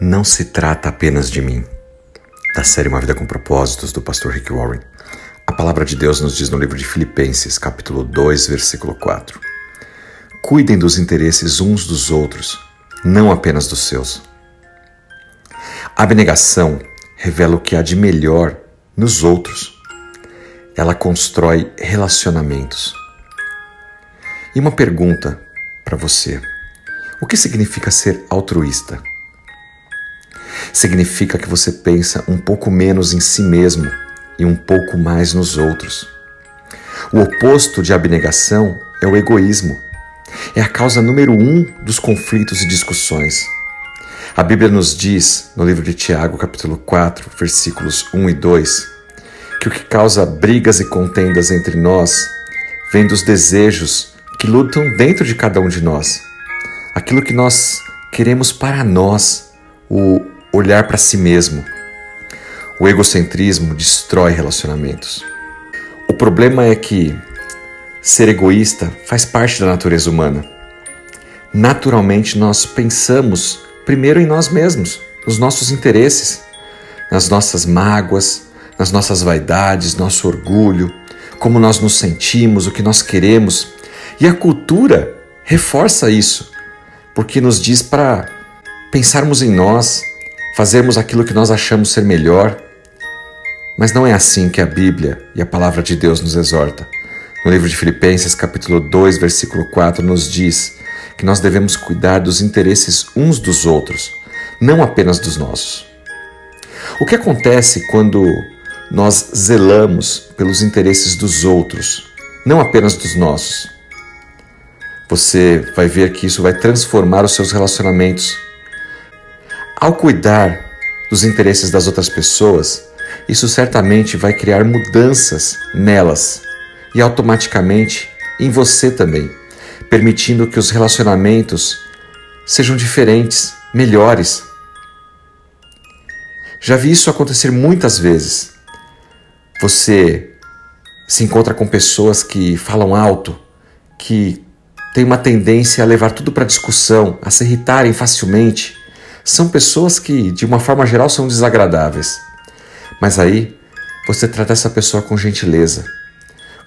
Não se trata apenas de mim. Da série Uma Vida com Propósitos, do pastor Rick Warren. A palavra de Deus nos diz no livro de Filipenses, capítulo 2, versículo 4. Cuidem dos interesses uns dos outros, não apenas dos seus. A abnegação revela o que há de melhor nos outros. Ela constrói relacionamentos. E uma pergunta para você: o que significa ser altruísta? Significa que você pensa um pouco menos em si mesmo e um pouco mais nos outros. O oposto de abnegação é o egoísmo. É a causa número um dos conflitos e discussões. A Bíblia nos diz, no livro de Tiago, capítulo 4, versículos 1 e 2, que o que causa brigas e contendas entre nós vem dos desejos que lutam dentro de cada um de nós. Aquilo que nós queremos para nós, o olhar para si mesmo. O egocentrismo destrói relacionamentos. O problema é que ser egoísta faz parte da natureza humana. Naturalmente, nós pensamos primeiro em nós mesmos, nos nossos interesses, nas nossas mágoas, nas nossas vaidades, nosso orgulho, como nós nos sentimos, o que nós queremos. E a cultura reforça isso, porque nos diz para pensarmos em nós, fazermos aquilo que nós achamos ser melhor. Mas não é assim que a Bíblia e a palavra de Deus nos exorta. No livro de Filipenses, capítulo 2, versículo 4, nos diz que nós devemos cuidar dos interesses uns dos outros, não apenas dos nossos. O que acontece quando nós zelamos pelos interesses dos outros, não apenas dos nossos? Você vai ver que isso vai transformar os seus relacionamentos ao cuidar dos interesses das outras pessoas, isso certamente vai criar mudanças nelas e automaticamente em você também, permitindo que os relacionamentos sejam diferentes, melhores. Já vi isso acontecer muitas vezes. Você se encontra com pessoas que falam alto, que têm uma tendência a levar tudo para discussão, a se irritarem facilmente são pessoas que, de uma forma geral, são desagradáveis. Mas aí você trata essa pessoa com gentileza,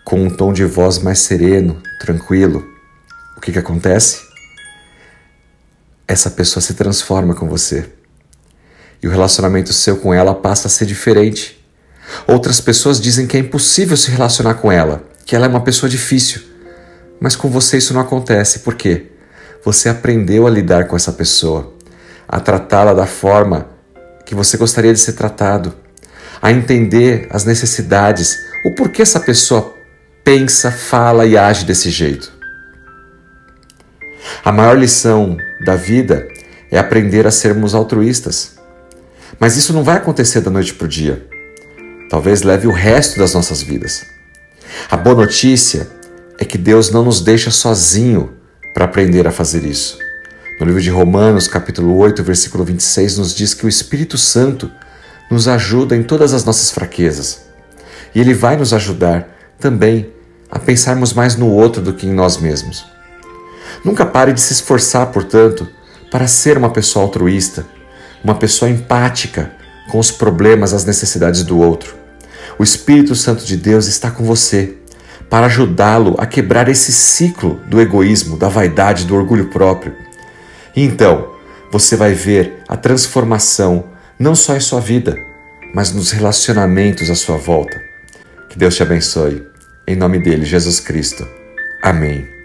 com um tom de voz mais sereno, tranquilo. O que, que acontece? Essa pessoa se transforma com você. E o relacionamento seu com ela passa a ser diferente. Outras pessoas dizem que é impossível se relacionar com ela, que ela é uma pessoa difícil. Mas com você isso não acontece. Por quê? Você aprendeu a lidar com essa pessoa a tratá-la da forma que você gostaria de ser tratado, a entender as necessidades, o porquê essa pessoa pensa, fala e age desse jeito. A maior lição da vida é aprender a sermos altruístas. Mas isso não vai acontecer da noite para o dia. Talvez leve o resto das nossas vidas. A boa notícia é que Deus não nos deixa sozinho para aprender a fazer isso. No livro de Romanos, capítulo 8, versículo 26, nos diz que o Espírito Santo nos ajuda em todas as nossas fraquezas. E ele vai nos ajudar também a pensarmos mais no outro do que em nós mesmos. Nunca pare de se esforçar, portanto, para ser uma pessoa altruísta, uma pessoa empática com os problemas, as necessidades do outro. O Espírito Santo de Deus está com você para ajudá-lo a quebrar esse ciclo do egoísmo, da vaidade, do orgulho próprio então, você vai ver a transformação não só em sua vida, mas nos relacionamentos à sua volta. Que Deus te abençoe. Em nome dele, Jesus Cristo. Amém.